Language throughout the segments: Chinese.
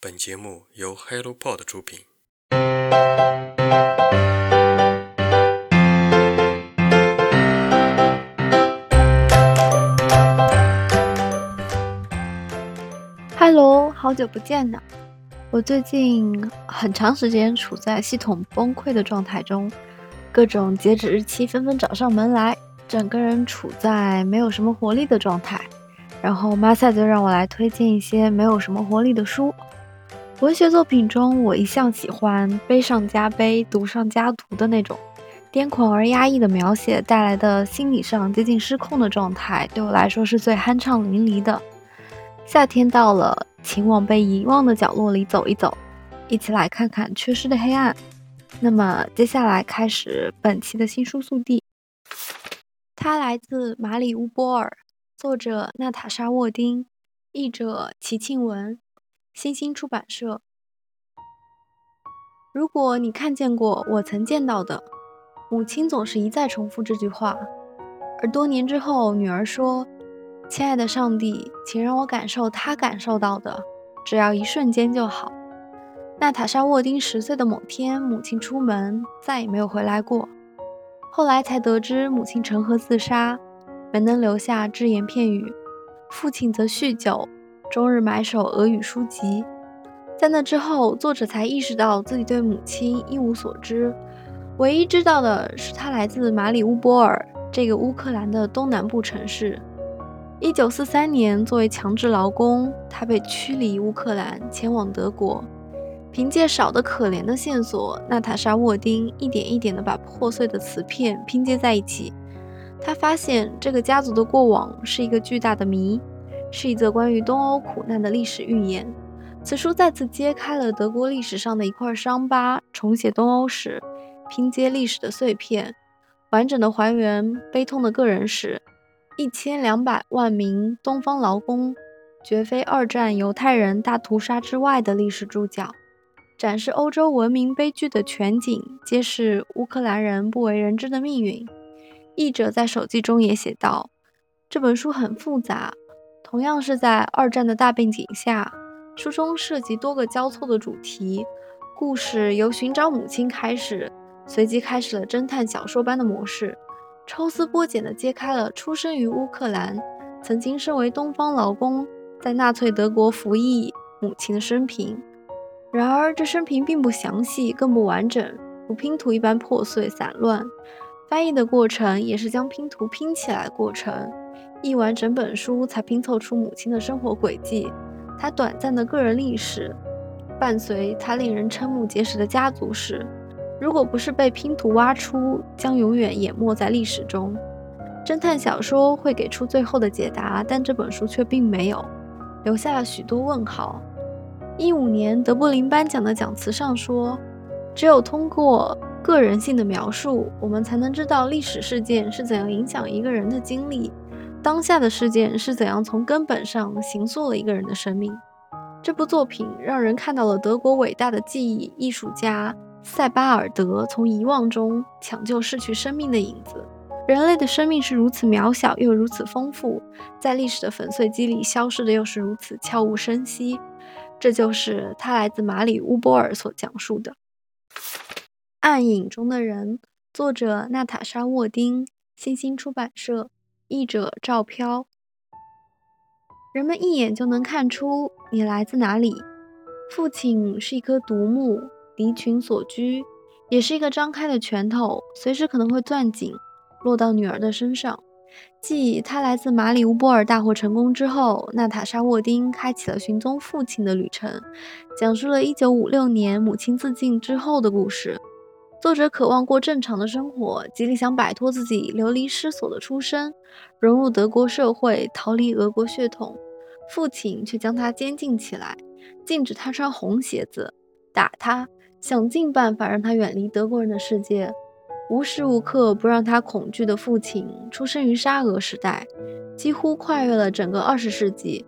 本节目由 HelloPod 出品。Hello，好久不见呢。我最近很长时间处在系统崩溃的状态中，各种截止日期纷纷找上门来，整个人处在没有什么活力的状态。然后马赛就让我来推荐一些没有什么活力的书。文学作品中，我一向喜欢悲上加悲、毒上加毒的那种癫狂而压抑的描写带来的心理上接近失控的状态，对我来说是最酣畅淋漓的。夏天到了，请往被遗忘的角落里走一走，一起来看看缺失的黑暗。那么，接下来开始本期的新书速递。它来自马里乌波尔。作者娜塔莎·沃丁，译者齐庆文，新星出版社。如果你看见过我曾见到的，母亲总是一再重复这句话。而多年之后，女儿说：“亲爱的上帝，请让我感受她感受到的，只要一瞬间就好。”娜塔莎·沃丁十岁的某天，母亲出门再也没有回来过。后来才得知，母亲沉河自杀。没能留下只言片语，父亲则酗酒，终日埋首俄语书籍。在那之后，作者才意识到自己对母亲一无所知，唯一知道的是她来自马里乌波尔这个乌克兰的东南部城市。一九四三年，作为强制劳工，他被驱离乌克兰，前往德国。凭借少得可怜的线索，娜塔莎·沃丁一点一点地把破碎的瓷片拼接在一起。他发现这个家族的过往是一个巨大的谜，是一则关于东欧苦难的历史寓言。此书再次揭开了德国历史上的一块伤疤，重写东欧史，拼接历史的碎片，完整的还原悲痛的个人史。一千两百万名东方劳工，绝非二战犹太人大屠杀之外的历史注脚，展示欧洲文明悲剧的全景，揭示乌克兰人不为人知的命运。译者在手记中也写道：“这本书很复杂，同样是在二战的大背景下，书中涉及多个交错的主题。故事由寻找母亲开始，随即开始了侦探小说般的模式，抽丝剥茧地揭开了出生于乌克兰、曾经身为东方劳工，在纳粹德国服役母亲的生平。然而，这生平并不详细，更不完整，如拼图一般破碎散乱。”翻译的过程也是将拼图拼起来的过程，译完整本书才拼凑出母亲的生活轨迹，她短暂的个人历史，伴随她令人瞠目结舌的家族史。如果不是被拼图挖出，将永远淹没在历史中。侦探小说会给出最后的解答，但这本书却并没有，留下了许多问号。一五年德布林颁奖的讲词上说：“只有通过。”个人性的描述，我们才能知道历史事件是怎样影响一个人的经历，当下的事件是怎样从根本上形塑了一个人的生命。这部作品让人看到了德国伟大的记忆艺术家塞巴尔德从遗忘中抢救逝去生命的影子。人类的生命是如此渺小又如此丰富，在历史的粉碎机里消失的又是如此悄无声息。这就是他来自马里乌波尔所讲述的。暗影中的人，作者娜塔莎·沃丁，新星出版社，译者赵飘。人们一眼就能看出你来自哪里。父亲是一棵独木，离群所居，也是一个张开的拳头，随时可能会攥紧，落到女儿的身上。继他来自马里乌波尔大获成功之后，娜塔莎·沃丁开启了寻踪父亲的旅程，讲述了1956年母亲自尽之后的故事。作者渴望过正常的生活，极力想摆脱自己流离失所的出身，融入德国社会，逃离俄国血统。父亲却将他监禁起来，禁止他穿红鞋子，打他，想尽办法让他远离德国人的世界。无时无刻不让他恐惧的父亲，出生于沙俄时代，几乎跨越了整个二十世纪。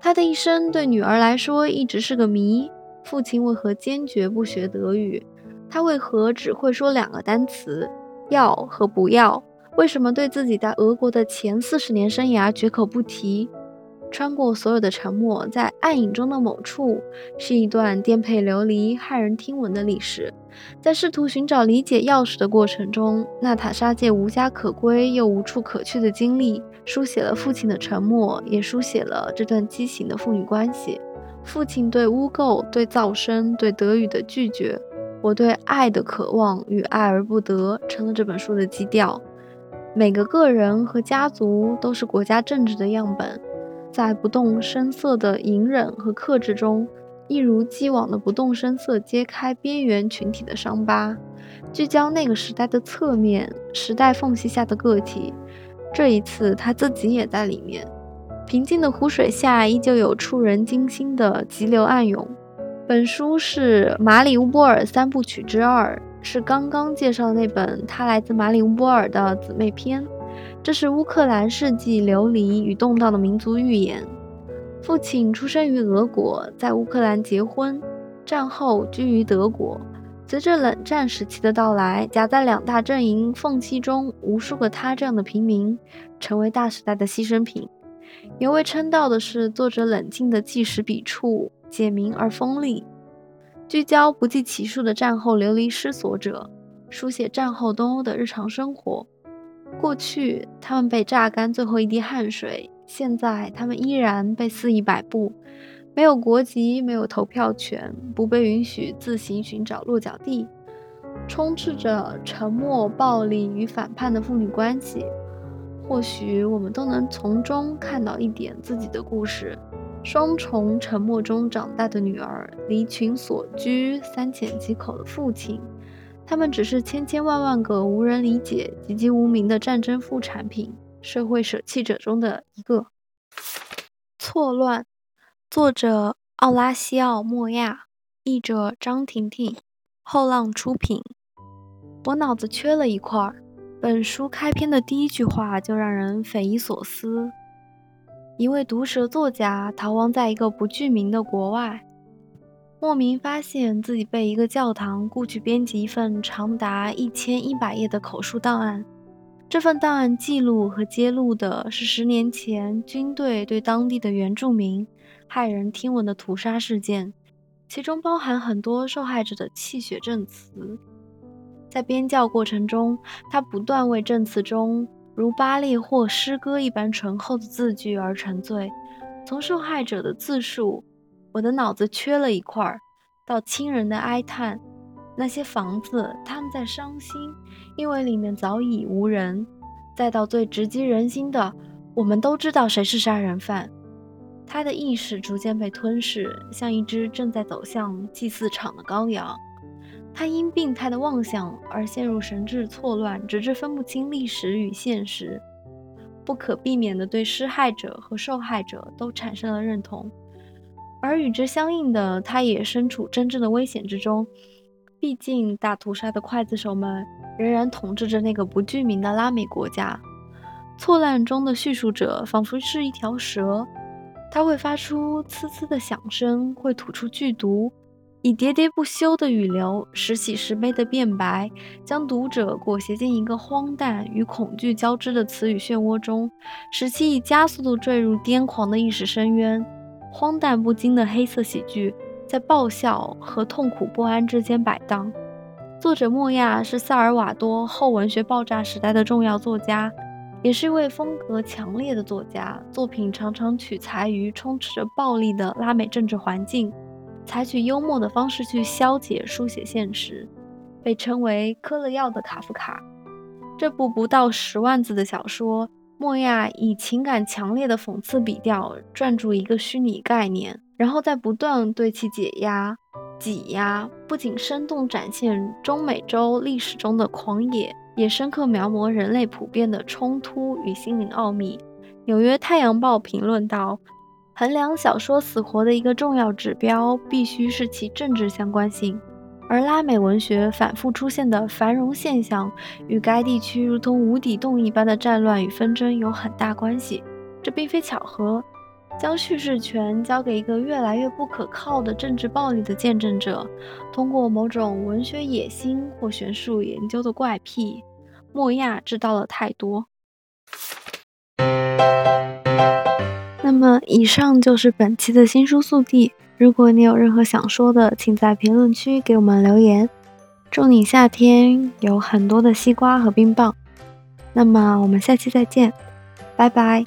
他的一生对女儿来说一直是个谜：父亲为何坚决不学德语？他为何只会说两个单词“要”和“不要”？为什么对自己在俄国的前四十年生涯绝口不提？穿过所有的沉默，在暗影中的某处，是一段颠沛流离、骇人听闻的历史。在试图寻找理解钥匙的过程中，娜塔莎借无家可归又无处可去的经历，书写了父亲的沉默，也书写了这段畸形的父女关系。父亲对污垢、对噪声、对德语的拒绝，我对爱的渴望与爱而不得，成了这本书的基调。每个个人和家族都是国家政治的样本。在不动声色的隐忍和克制中，一如既往的不动声色揭开边缘群体的伤疤，聚焦那个时代的侧面，时代缝隙下的个体。这一次，他自己也在里面。平静的湖水下，依旧有触人惊心的急流暗涌。本书是马里乌波尔三部曲之二，是刚刚介绍的那本《他来自马里乌波尔》的姊妹篇。这是乌克兰世纪流离与动荡的民族寓言。父亲出生于俄国，在乌克兰结婚，战后居于德国。随着冷战时期的到来，夹在两大阵营缝隙中，无数个他这样的平民成为大时代的牺牲品。尤为称道的是作者冷静的纪实笔触，简明而锋利，聚焦不计其数的战后流离失所者，书写战后东欧的日常生活。过去，他们被榨干最后一滴汗水；现在，他们依然被肆意摆布，没有国籍，没有投票权，不被允许自行寻找落脚地，充斥着沉默、暴力与反叛的父女关系。或许，我们都能从中看到一点自己的故事：双重沉默中长大的女儿，离群所居、三缄其口的父亲。他们只是千千万万个无人理解、籍籍无名的战争副产品，社会舍弃者中的一个。错乱，作者奥拉西奥·莫亚，译者张婷婷，后浪出品。我脑子缺了一块儿。本书开篇的第一句话就让人匪夷所思：一位毒舌作家逃亡在一个不具名的国外。莫名发现自己被一个教堂雇去编辑一份长达一千一百页的口述档案。这份档案记录和揭露的是十年前军队对当地的原住民骇人听闻的屠杀事件，其中包含很多受害者的泣血证词。在编校过程中，他不断为证词中如巴利或诗歌一般醇厚的字句而沉醉，从受害者的自述。我的脑子缺了一块，到亲人的哀叹，那些房子他们在伤心，因为里面早已无人。再到最直击人心的，我们都知道谁是杀人犯。他的意识逐渐被吞噬，像一只正在走向祭祀场的羔羊。他因病态的妄想而陷入神志错乱，直至分不清历史与现实，不可避免地对施害者和受害者都产生了认同。而与之相应的，他也身处真正的危险之中。毕竟，大屠杀的刽子手们仍然统治着那个不具名的拉美国家。错乱中的叙述者仿佛是一条蛇，它会发出呲呲的响声，会吐出剧毒，以喋喋不休的语流，时喜时悲的辩白，将读者裹挟进一个荒诞与恐惧交织的词语漩涡中，使其以加速度坠入癫狂的意识深渊。荒诞不经的黑色喜剧在爆笑和痛苦不安之间摆荡。作者莫亚是萨尔瓦多后文学爆炸时代的重要作家，也是一位风格强烈的作家。作品常常取材于充斥着暴力的拉美政治环境，采取幽默的方式去消解书写现实，被称为“嗑了药的卡夫卡”。这部不到十万字的小说。莫亚以情感强烈的讽刺笔调撰著一个虚拟概念，然后在不断对其解压、挤压，不仅生动展现中美洲历史中的狂野，也深刻描摹人类普遍的冲突与心灵奥秘。纽约太阳报评论道：“衡量小说死活的一个重要指标，必须是其政治相关性。”而拉美文学反复出现的繁荣现象，与该地区如同无底洞一般的战乱与纷争有很大关系。这并非巧合。将叙事权交给一个越来越不可靠的政治暴力的见证者，通过某种文学野心或学术研究的怪癖，莫亚知道了太多。那么以上就是本期的新书速递。如果你有任何想说的，请在评论区给我们留言。祝你夏天有很多的西瓜和冰棒。那么我们下期再见，拜拜。